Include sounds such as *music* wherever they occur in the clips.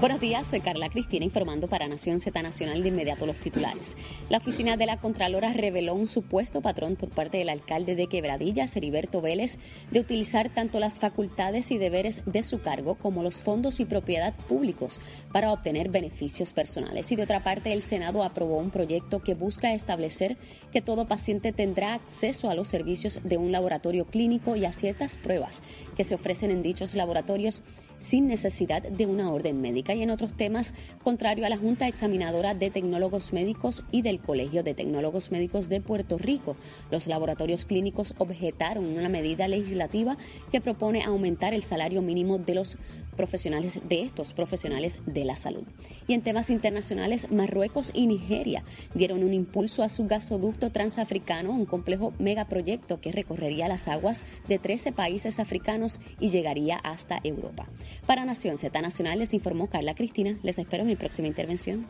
Buenos días, soy Carla Cristina informando para Nación Z Nacional de inmediato los titulares. La oficina de la Contralora reveló un supuesto patrón por parte del alcalde de Quebradilla, Heriberto Vélez, de utilizar tanto las facultades y deberes de su cargo como los fondos y propiedad públicos para obtener beneficios personales. Y de otra parte, el Senado aprobó un proyecto que busca establecer que todo paciente tendrá acceso a los servicios de un laboratorio clínico y a ciertas pruebas que se ofrecen en dichos laboratorios sin necesidad de una orden médica. Y en otros temas, contrario a la Junta Examinadora de Tecnólogos Médicos y del Colegio de Tecnólogos Médicos de Puerto Rico, los laboratorios clínicos objetaron una medida legislativa que propone aumentar el salario mínimo de los profesionales de estos profesionales de la salud. Y en temas internacionales, Marruecos y Nigeria dieron un impulso a su gasoducto transafricano, un complejo megaproyecto que recorrería las aguas de 13 países africanos y llegaría hasta Europa. Para Nación Z Nacional les informó Carla Cristina. Les espero en mi próxima intervención.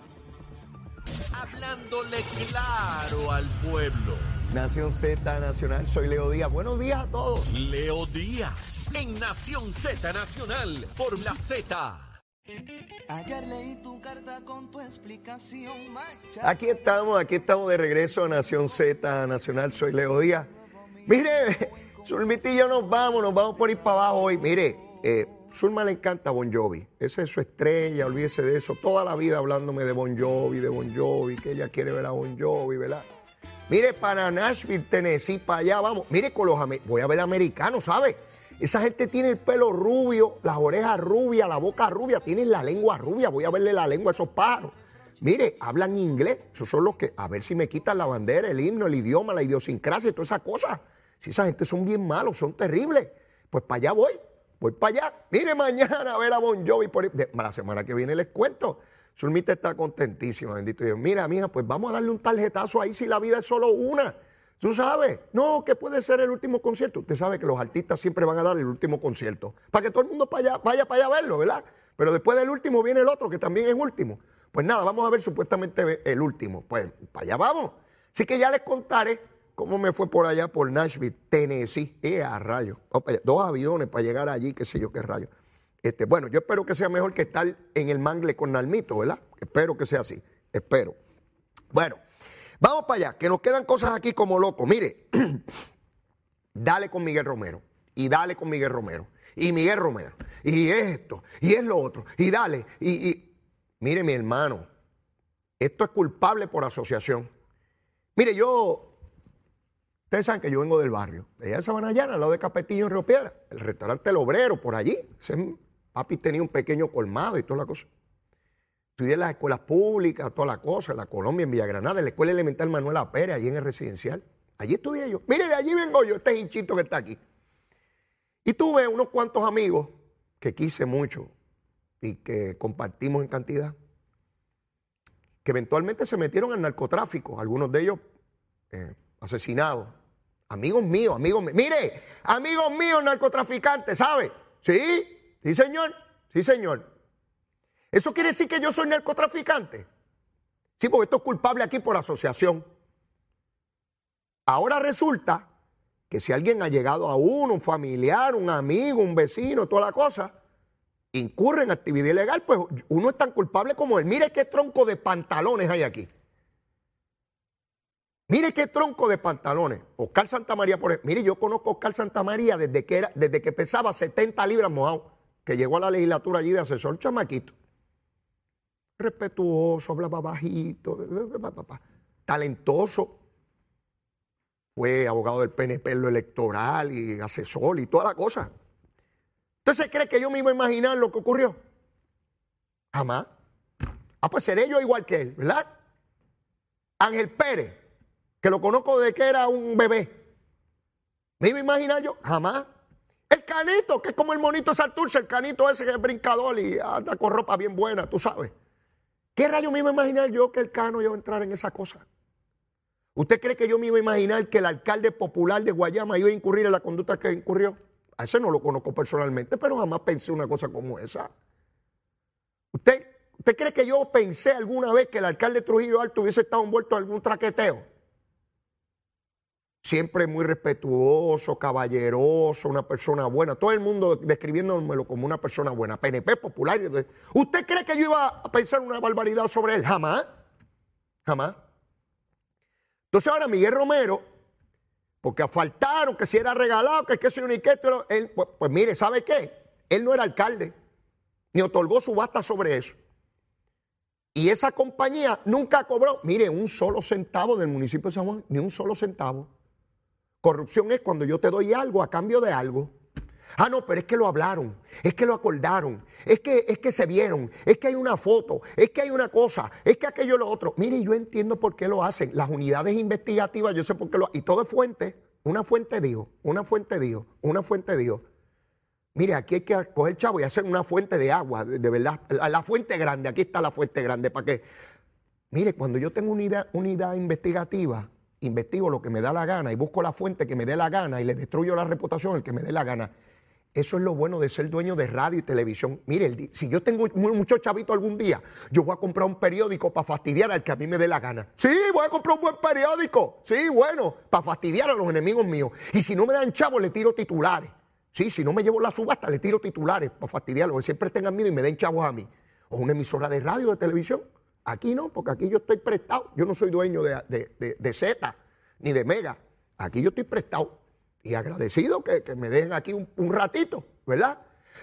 Hablándole claro al pueblo. Nación Z Nacional, soy Leo Díaz. Buenos días a todos. Leo Díaz, en Nación Z Nacional, por la Z. Ayer leí tu carta con tu explicación. Aquí estamos, aquí estamos de regreso a Nación Z Nacional, soy Leo Díaz. Mire, *laughs* Zulmita y yo nos vamos, nos vamos por ir para abajo hoy. Mire, eh, Zulma le encanta Bon Jovi, esa es su estrella, olvídese de eso. Toda la vida hablándome de Bon Jovi, de Bon Jovi, que ella quiere ver a Bon Jovi, ¿verdad? Mire, para Nashville, Tennessee, para allá, vamos. Mire, con los voy a ver americanos, ¿sabe? Esa gente tiene el pelo rubio, las orejas rubias, la boca rubia, tienen la lengua rubia. Voy a verle la lengua a esos pájaros. Mire, hablan inglés. Esos son los que, a ver si me quitan la bandera, el himno, el idioma, la idiosincrasia y todas esas cosas. Si esa gente son bien malos, son terribles. Pues para allá voy, voy para allá. Mire, mañana a ver a Bon Jovi. Por... La semana que viene les cuento. Zulmita está contentísima, bendito Dios. Mira, mija, pues vamos a darle un tarjetazo ahí si la vida es solo una. Tú sabes, no, que puede ser el último concierto. Usted sabe que los artistas siempre van a dar el último concierto, para que todo el mundo vaya, para allá a verlo, ¿verdad? Pero después del último viene el otro, que también es último. Pues nada, vamos a ver supuestamente el último. Pues para allá vamos. Así que ya les contaré cómo me fue por allá, por Nashville, Tennessee. Eh, a rayo. Dos aviones para llegar allí, qué sé yo qué rayo. Este, bueno, yo espero que sea mejor que estar en el mangle con Nalmito, ¿verdad? Espero que sea así. Espero. Bueno, vamos para allá, que nos quedan cosas aquí como locos. Mire, *clears throat* dale con Miguel Romero. Y dale con Miguel Romero. Y Miguel Romero. Y esto. Y es lo otro. Y dale. Y, mire, mi hermano. Esto es culpable por asociación. Mire, yo Ustedes saben que yo vengo del barrio, de allá de Sabanayana, al lado de Capetillo, en Río Piedra, el restaurante El Obrero, por allí. Papi tenía un pequeño colmado y toda la cosa. Estudié en las escuelas públicas, toda la cosa, en la Colombia, en Villagranada, en la Escuela Elemental Manuel Pérez, allí en el residencial. Allí estudié yo. Mire, de allí vengo yo, este hinchito que está aquí. Y tuve unos cuantos amigos que quise mucho y que compartimos en cantidad, que eventualmente se metieron al narcotráfico, algunos de ellos eh, asesinados. Amigos míos, amigos míos. Mire, amigos míos narcotraficantes, ¿sabe? Sí, Sí, señor. Sí, señor. ¿Eso quiere decir que yo soy narcotraficante? Sí, porque esto es culpable aquí por asociación. Ahora resulta que si alguien ha llegado a uno, un familiar, un amigo, un vecino, toda la cosa, incurre en actividad ilegal, pues uno es tan culpable como él. Mire qué tronco de pantalones hay aquí. Mire qué tronco de pantalones. Oscar Santamaría, por ejemplo. Mire, yo conozco a Oscar Santamaría desde que, era, desde que pesaba 70 libras mojado que llegó a la legislatura allí de asesor chamaquito. Respetuoso, hablaba bajito, talentoso. Fue abogado del PNP en lo electoral y asesor y toda la cosa. ¿Usted cree que yo me iba a imaginar lo que ocurrió? Jamás. Ah, pues seré yo igual que él, ¿verdad? Ángel Pérez, que lo conozco desde que era un bebé. ¿Me iba a imaginar yo? Jamás. El canito, que es como el monito Santurce, el canito ese que es brincador y anda con ropa bien buena, tú sabes. ¿Qué rayo me iba a imaginar yo que el cano iba a entrar en esa cosa? ¿Usted cree que yo me iba a imaginar que el alcalde popular de Guayama iba a incurrir en la conducta que incurrió? A ese no lo conozco personalmente, pero jamás pensé una cosa como esa. ¿Usted, ¿Usted cree que yo pensé alguna vez que el alcalde Trujillo Alto hubiese estado envuelto en algún traqueteo? Siempre muy respetuoso, caballeroso, una persona buena. Todo el mundo describiéndomelo como una persona buena. PNP popular. ¿Usted cree que yo iba a pensar una barbaridad sobre él? Jamás. Jamás. Entonces ahora Miguel Romero, porque faltaron que si era regalado, que es que soy un él, pues, pues mire, ¿sabe qué? Él no era alcalde, ni otorgó subasta sobre eso. Y esa compañía nunca cobró, mire, un solo centavo del municipio de San Juan, ni un solo centavo. Corrupción es cuando yo te doy algo a cambio de algo. Ah, no, pero es que lo hablaron, es que lo acordaron, es que, es que se vieron, es que hay una foto, es que hay una cosa, es que aquello lo otro. Mire, yo entiendo por qué lo hacen. Las unidades investigativas, yo sé por qué lo hacen. Y todo es fuente. Una fuente dijo, una fuente dijo, una fuente dijo. Mire, aquí hay que coger chavo y hacer una fuente de agua, de, verdad. La, fuente grande, aquí está la fuente grande. ¿Para qué? Mire, cuando yo tengo unidad, unidad investigativa, investigo lo que me da la gana y busco la fuente que me dé la gana y le destruyo la reputación el que me dé la gana. Eso es lo bueno de ser dueño de radio y televisión. Mire, si yo tengo mucho chavito algún día, yo voy a comprar un periódico para fastidiar al que a mí me dé la gana. Sí, voy a comprar un buen periódico. Sí, bueno, para fastidiar a los enemigos míos. Y si no me dan chavos, le tiro titulares. Sí, si no me llevo la subasta, le tiro titulares para fastidiarlos, que siempre tengan miedo y me den chavos a mí. O una emisora de radio o de televisión. Aquí no, porque aquí yo estoy prestado. Yo no soy dueño de, de, Z ni de Mega. Aquí yo estoy prestado. Y agradecido que, me dejen aquí un, ratito, ¿verdad?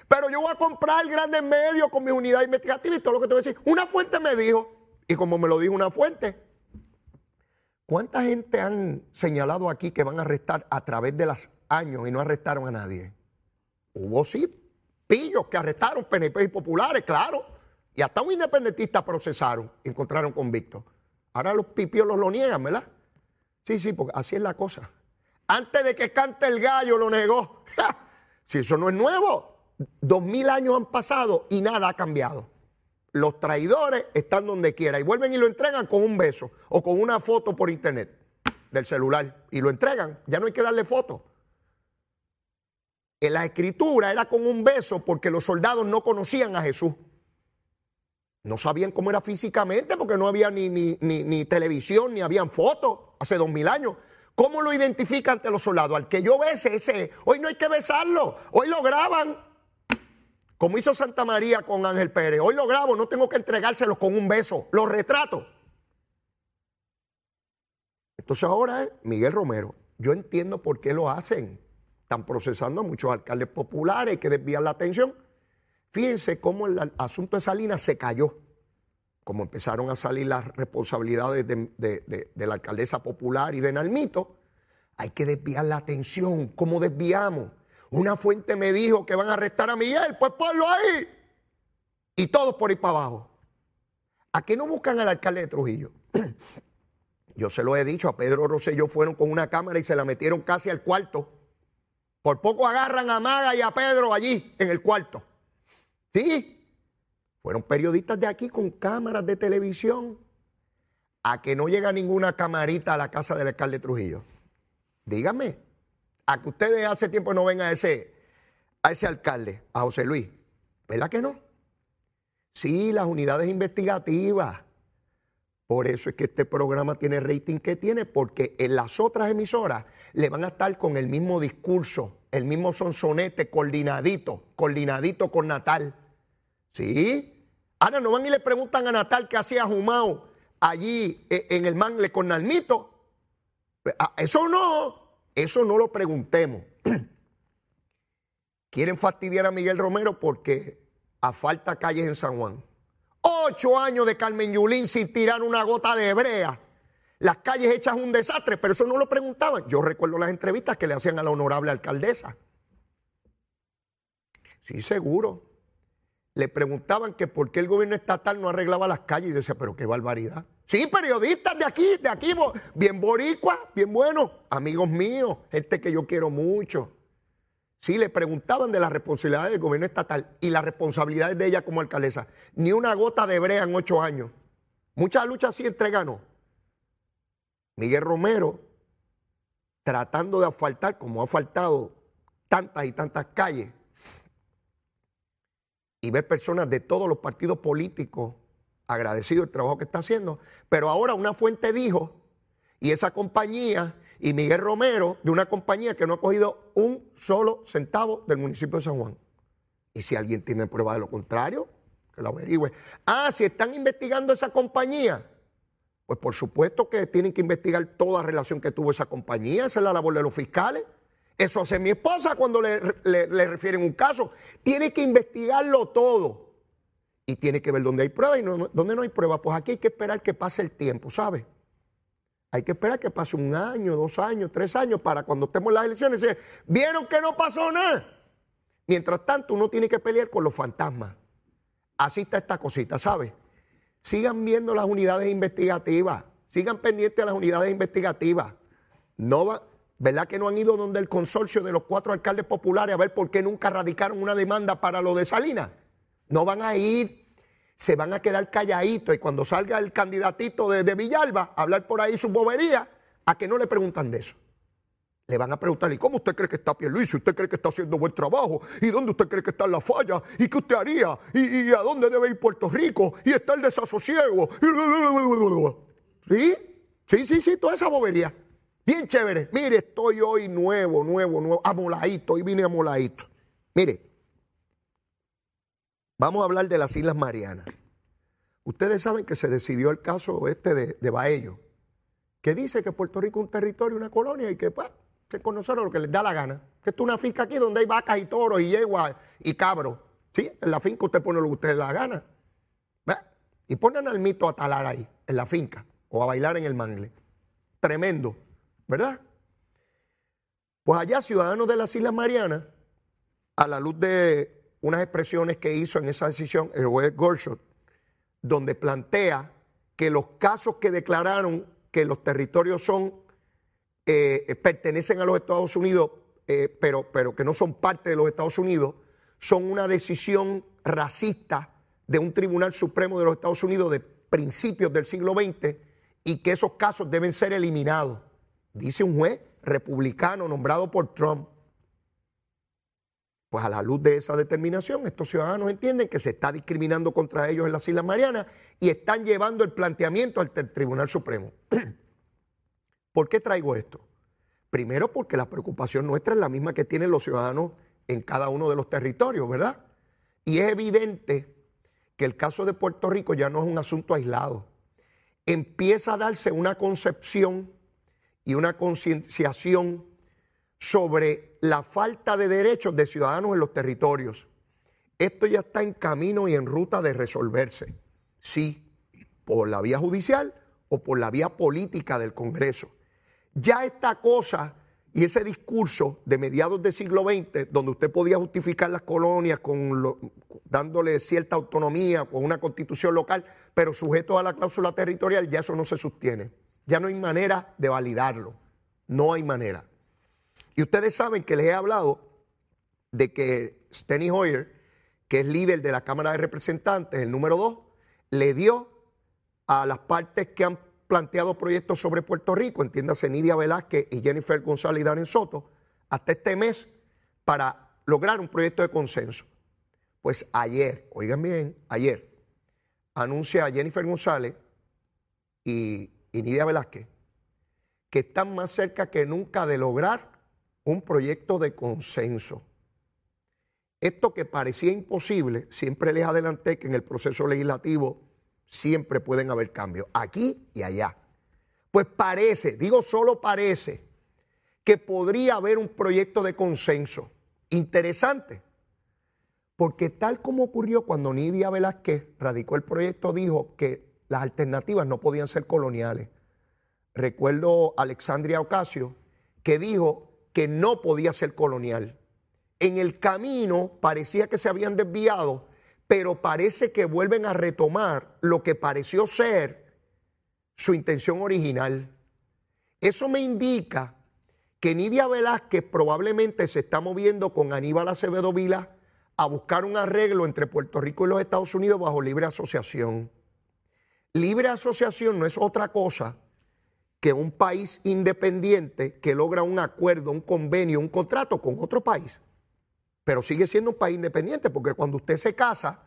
Pero yo voy a comprar grandes medios con mi unidad investigativa y todo lo que te voy a decir. Una fuente me dijo, y como me lo dijo una fuente, ¿cuánta gente han señalado aquí que van a arrestar a través de los años y no arrestaron a nadie? Hubo sí pillos que arrestaron PNP y populares, claro. Y hasta un independentista procesaron, encontraron convictos. Ahora los pipios los lo niegan, ¿verdad? Sí, sí, porque así es la cosa. Antes de que cante el gallo lo negó. *laughs* si eso no es nuevo, dos mil años han pasado y nada ha cambiado. Los traidores están donde quiera y vuelven y lo entregan con un beso o con una foto por internet del celular y lo entregan. Ya no hay que darle foto. En la escritura era con un beso porque los soldados no conocían a Jesús. No sabían cómo era físicamente porque no había ni, ni, televisión, ni habían fotos hace dos mil años. ¿Cómo lo identifica ante los soldados? Al que yo bese, ese, hoy no hay que besarlo, hoy lo graban. Como hizo Santa María con Ángel Pérez, hoy lo grabo, no tengo que entregárselos con un beso, los retrato. Entonces ahora es Miguel Romero, yo entiendo por qué lo hacen. Están procesando a muchos alcaldes populares, que desviar la atención. Fíjense cómo el asunto de Salinas se cayó, como empezaron a salir las responsabilidades de, la alcaldesa popular y de Nalmito. Hay que desviar la atención. ¿Cómo desviamos? Una fuente me dijo que van a arrestar a Miguel, pues ponlo ahí. Y todos por ir para abajo. ¿A qué no buscan al alcalde de Trujillo? *clears throat* Yo se lo he dicho, a Pedro Rosselló fueron con una cámara y se la metieron casi al cuarto. Por poco agarran a Maga y a Pedro allí en el cuarto. Sí, fueron periodistas de aquí con cámaras de televisión a que no llega ninguna camarita a la casa del alcalde Trujillo. Dígame, a que ustedes hace tiempo no ven a ese, a ese alcalde, a José Luis. ¿Verdad que no? Sí, las unidades investigativas. Por eso es que este programa tiene rating que tiene, porque en las otras emisoras le van a estar con el mismo discurso, el mismo sonsonete, coordinadito, coordinadito con Natal. Sí. Ahora no van y le preguntan a Natal qué hacía Jumao allí eh, en el mangle con Nalmito. Ah, eso no, eso no lo preguntemos. *clears throat* Quieren fastidiar a Miguel Romero porque a falta calles en San Juan. Ocho años de Carmen Yulín sin tirar una gota de brea. Las calles hechas un desastre, pero eso no lo preguntaban. Yo recuerdo las entrevistas que le hacían a la honorable alcaldesa. Sí, seguro le preguntaban que por qué el gobierno estatal no arreglaba las calles y decía, pero qué barbaridad. Sí, periodistas de aquí, de aquí, bien boricua, bien bueno, amigos míos, gente que yo quiero mucho. Sí, le preguntaban de las responsabilidades del gobierno estatal y las responsabilidades de ella como alcaldesa. Ni una gota de brea en ocho años. Muchas luchas sí entregaron. Miguel Romero, tratando de asfaltar, como ha faltado tantas y tantas calles, y ver personas de todos los partidos políticos agradecidos el trabajo que está haciendo. Pero ahora una fuente dijo, y esa compañía y Miguel Romero de una compañía que no ha cogido un solo centavo del municipio de San Juan. Y si alguien tiene prueba de lo contrario, que lo averigüe. Ah, si están investigando esa compañía, pues por supuesto que tienen que investigar toda relación que tuvo esa compañía, esa es la labor de los fiscales. Eso hace mi esposa cuando le, le refieren un caso. Tiene que investigarlo todo. Y tiene que ver dónde hay pruebas y dónde no hay pruebas. Pues aquí hay que esperar que pase el tiempo, ¿sabes? Hay que esperar que pase un año, dos años, tres años para cuando estemos en las elecciones decir, vieron que no pasó nada. Mientras tanto, uno tiene que pelear con los fantasmas. Así está esta cosita, ¿sabes? Sigan viendo las unidades investigativas, sigan pendientes a las unidades investigativas. No va, ¿Verdad que no han ido donde el consorcio de los cuatro alcaldes populares a ver por qué nunca radicaron una demanda para lo de Salinas? No van a ir, se van a quedar calladitos y cuando salga el candidatito de, Villalba a hablar por ahí su bobería, a que no le preguntan de eso. Le van a preguntar, ¿y cómo usted cree que está Pierluisi? ¿Usted cree que está haciendo buen trabajo? ¿Y dónde usted cree que está la falla? ¿Y qué usted haría? ¿Y, a dónde debe ir Puerto Rico? ¿Y está el desasosiego? ¿Sí? Sí, sí, sí, toda esa bobería. Bien chévere. Mire, estoy hoy nuevo, nuevo, nuevo, amoladito. Hoy vine amoladito. Mire, Vamos a hablar de las Islas Marianas. Ustedes saben que se decidió el caso este de, de Baello, que dice que Puerto Rico es un territorio, una colonia y que pues, que conocer lo que les da la gana. Que esto es una finca aquí donde hay vacas y toros y yeguas y cabros. ¿Sí? En la finca usted pone lo que usted le da la gana. Y ponen al mito a talar ahí, en la finca, o a bailar en el mangle. Tremendo, ¿verdad? Pues allá, ciudadanos de las Islas Marianas, a la luz de unas expresiones que hizo en esa decisión el juez Gorshot, donde plantea que los casos que declararon que los territorios son eh, pertenecen a los Estados Unidos, eh, pero, pero que no son parte de los Estados Unidos, son una decisión racista de un Tribunal Supremo de los Estados Unidos de principios del siglo XX y que esos casos deben ser eliminados. Dice un juez republicano nombrado por Trump. Pues a la luz de esa determinación, estos ciudadanos entienden que se está discriminando contra ellos en las Islas Marianas y están llevando el planteamiento al Tribunal Supremo. *clears throat* ¿Por qué traigo esto? Primero porque la preocupación nuestra es la misma que tienen los ciudadanos en cada uno de los territorios, ¿verdad? Y es evidente que el caso de Puerto Rico ya no es un asunto aislado. Empieza a darse una concepción y una concienciación sobre la falta de derechos de ciudadanos en los territorios. Esto ya está en camino y en ruta de resolverse, sí, por la vía judicial o por la vía política del Congreso. Ya esta cosa y ese discurso de mediados del siglo XX, donde usted podía justificar las colonias con dándole cierta autonomía con una constitución local, pero sujeto a la cláusula territorial, ya eso no se sostiene. Ya no hay manera de validarlo. No hay manera. Y ustedes saben que les he hablado de que Steny Hoyer, que es líder de la Cámara de Representantes, el número dos, le dio a las partes que han planteado proyectos sobre Puerto Rico, entiéndase Nidia Velázquez y Jennifer González y Darren Soto, hasta este mes para lograr un proyecto de consenso. Pues ayer, oigan bien, ayer, anuncia a Jennifer González y, y Nidia Velázquez que están más cerca que nunca de lograr un proyecto de consenso. Esto que parecía imposible, siempre les adelanté que en el proceso legislativo siempre pueden haber cambios, aquí y allá. Pues parece, digo solo parece, que podría haber un proyecto de consenso interesante. Porque tal como ocurrió cuando Nidia Velázquez radicó el proyecto, dijo que las alternativas no podían ser coloniales. Recuerdo a Alexandria Ocasio que dijo que no podía ser colonial. En el camino parecía que se habían desviado, pero parece que vuelven a retomar lo que pareció ser su intención original. Eso me indica que Nidia Velázquez probablemente se está moviendo con Aníbal Acevedo Vila a buscar un arreglo entre Puerto Rico y los Estados Unidos bajo libre asociación. Libre asociación no es otra cosa que un país independiente que logra un acuerdo, un convenio, un contrato con otro país, pero sigue siendo un país independiente, porque cuando usted se casa,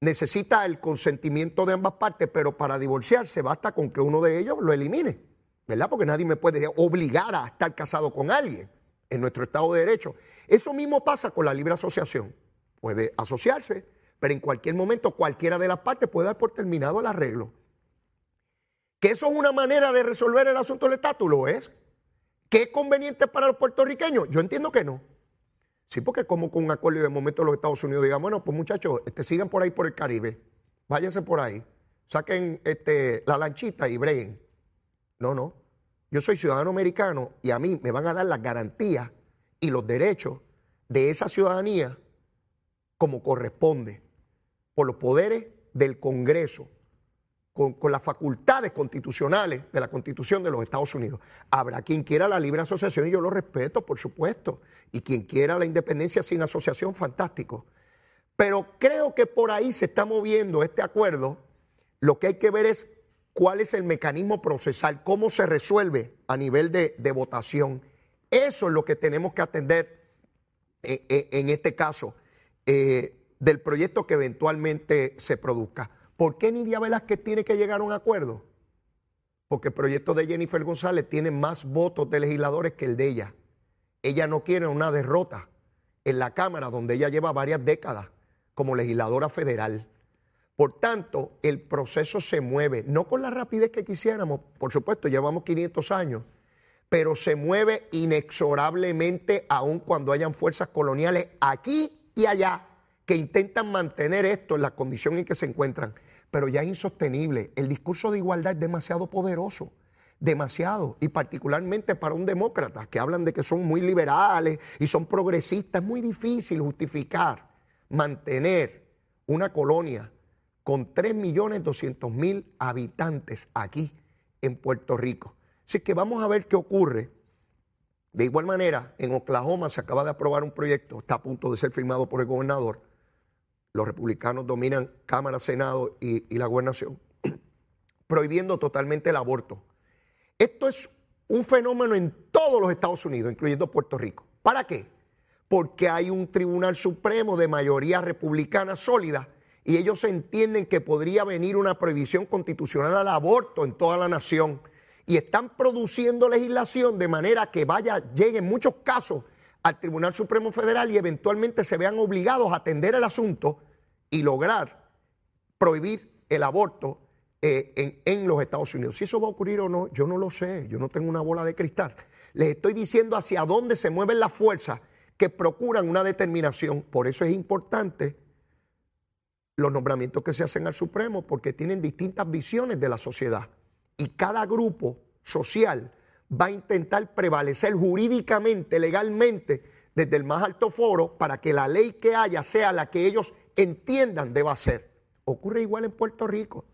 necesita el consentimiento de ambas partes, pero para divorciarse basta con que uno de ellos lo elimine. ¿verdad? Porque nadie me puede obligar a estar casado con alguien en nuestro Estado de Derecho. Eso mismo pasa con la libre asociación. Puede asociarse, pero en cualquier momento cualquiera de las partes puede dar por terminado el arreglo. ¿Que eso es una manera de resolver el asunto del estatus? Lo es. ¿Qué es conveniente para los puertorriqueños? Yo entiendo que no. Sí, porque como con un acuerdo y de momento los Estados Unidos digan, bueno, pues muchachos, este, sigan por ahí por el Caribe, váyanse por ahí, saquen este, la lanchita y breguen. No, no. Yo soy ciudadano americano y a mí me van a dar las garantías y los derechos de esa ciudadanía como corresponde, por los poderes del Congreso, con, las facultades constitucionales de la Constitución de los Estados Unidos. Habrá quien quiera la libre asociación y yo lo respeto, por supuesto, y quien quiera la independencia sin asociación, fantástico. Pero creo que por ahí se está moviendo este acuerdo. Lo que hay que ver es cuál es el mecanismo procesal, cómo se resuelve a nivel de, votación. Eso es lo que tenemos que atender eh, eh, en, este caso eh, del proyecto que eventualmente se produzca. ¿Por qué Nidia Velázquez tiene que llegar a un acuerdo? Porque el proyecto de Jennifer González tiene más votos de legisladores que el de ella. Ella no quiere una derrota en la Cámara, donde ella lleva varias décadas como legisladora federal. Por tanto, el proceso se mueve, no con la rapidez que quisiéramos, por supuesto, llevamos 500 años, pero se mueve inexorablemente aun cuando hayan fuerzas coloniales aquí y allá que intentan mantener esto en la condición en que se encuentran pero ya es insostenible. El discurso de igualdad es demasiado poderoso, demasiado, y particularmente para un demócrata, que hablan de que son muy liberales y son progresistas, es muy difícil justificar mantener una colonia con 3.200.000 habitantes aquí en Puerto Rico. Así que vamos a ver qué ocurre. De igual manera, en Oklahoma se acaba de aprobar un proyecto, está a punto de ser firmado por el gobernador, los republicanos dominan Cámara, Senado y, la gobernación, *clears throat* prohibiendo totalmente el aborto. Esto es un fenómeno en todos los Estados Unidos, incluyendo Puerto Rico. ¿Para qué? Porque hay un Tribunal Supremo de mayoría republicana sólida y ellos entienden que podría venir una prohibición constitucional al aborto en toda la nación y están produciendo legislación de manera que vaya, llegue en muchos casos al Tribunal Supremo Federal y eventualmente se vean obligados a atender el asunto y lograr prohibir el aborto eh, en, los Estados Unidos. Si eso va a ocurrir o no, yo no lo sé, yo no tengo una bola de cristal. Les estoy diciendo hacia dónde se mueven las fuerzas que procuran una determinación. Por eso es importante los nombramientos que se hacen al Supremo, porque tienen distintas visiones de la sociedad. Y cada grupo social va a intentar prevalecer jurídicamente, legalmente, desde el más alto foro, para que la ley que haya sea la que ellos entiendan deba ser. Ocurre igual en Puerto Rico.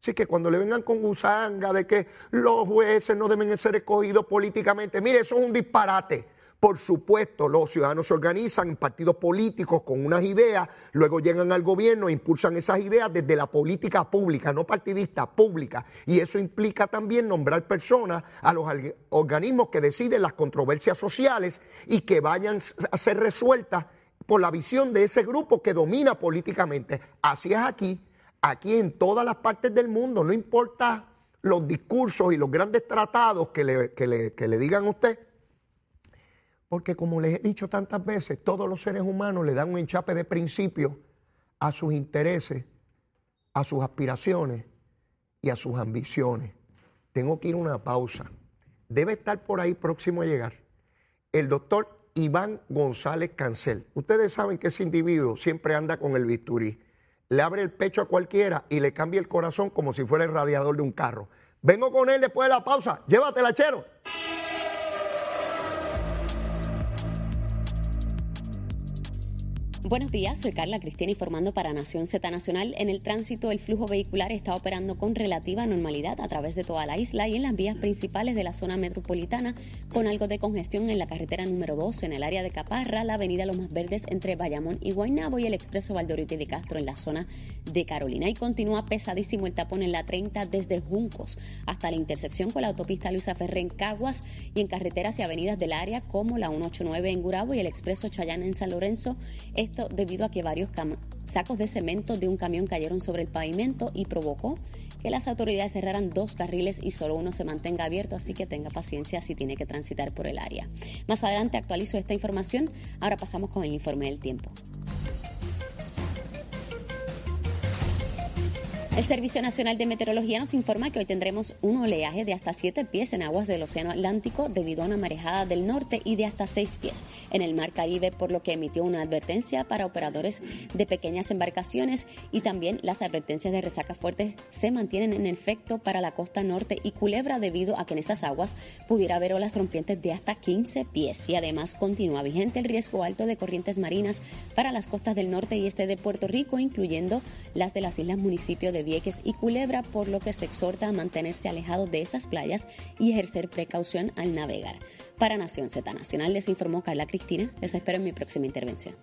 Así que cuando le vengan con gusanga de que los jueces no deben ser escogidos políticamente, mire, eso es un disparate. Por supuesto, los ciudadanos se organizan en partidos políticos con unas ideas, luego llegan al gobierno e impulsan esas ideas desde la política pública, no partidista, pública. Y eso implica también nombrar personas a los organismos que deciden las controversias sociales y que vayan a ser resueltas por la visión de ese grupo que domina políticamente. Así es aquí, aquí en todas las partes del mundo, no importa los discursos y los grandes tratados que le, que le, digan a usted, porque como les he dicho tantas veces, todos los seres humanos le dan un enchape de principios a sus intereses, a sus aspiraciones y a sus ambiciones. Tengo que ir a una pausa. Debe estar por ahí próximo a llegar el doctor Iván González Cancel. Ustedes saben que ese individuo siempre anda con el bisturí. Le abre el pecho a cualquiera y le cambia el corazón como si fuera el radiador de un carro. Vengo con él después de la pausa. Llévatela, chero. Buenos días, soy Carla Cristina informando para Nación Z Nacional. En el tránsito, el flujo vehicular está operando con relativa normalidad a través de toda la isla y en las vías principales de la zona metropolitana, con algo de congestión en la carretera número 2 en el área de Caparra, la avenida Los Más Verdes entre Bayamón y Guaynabo y el expreso Valdorito y de Castro en la zona de Carolina. Y continúa pesadísimo el tapón en la 30 desde Juncos hasta la intersección con la autopista Luisa Ferré en Caguas y en carreteras y avenidas del área como la 189 en Gurabo y el expreso Chayana en San Lorenzo debido a que varios sacos de cemento de un camión cayeron sobre el pavimento y provocó que las autoridades cerraran dos carriles y solo uno se mantenga abierto, así que tenga paciencia si tiene que transitar por el área. Más adelante actualizo esta información. Ahora pasamos con el informe del tiempo. El Servicio Nacional de Meteorología nos informa que hoy tendremos un oleaje de hasta 7 pies en aguas del Océano Atlántico debido a una marejada del norte y de hasta 6 pies en el Mar Caribe, por lo que emitió una advertencia para operadores de pequeñas embarcaciones y también las advertencias de resaca fuerte se mantienen en efecto para la costa norte y Culebra debido a que en esas aguas pudiera haber olas rompientes de hasta 15 pies. Y además continúa vigente el riesgo alto de corrientes marinas para las costas del norte y este de Puerto Rico, incluyendo las de las islas municipios de Vieques y Culebra, por lo que se exhorta a mantenerse alejado de esas playas y ejercer precaución al navegar. Para Nación Z Nacional les informó Carla Cristina. Les espero en mi próxima intervención.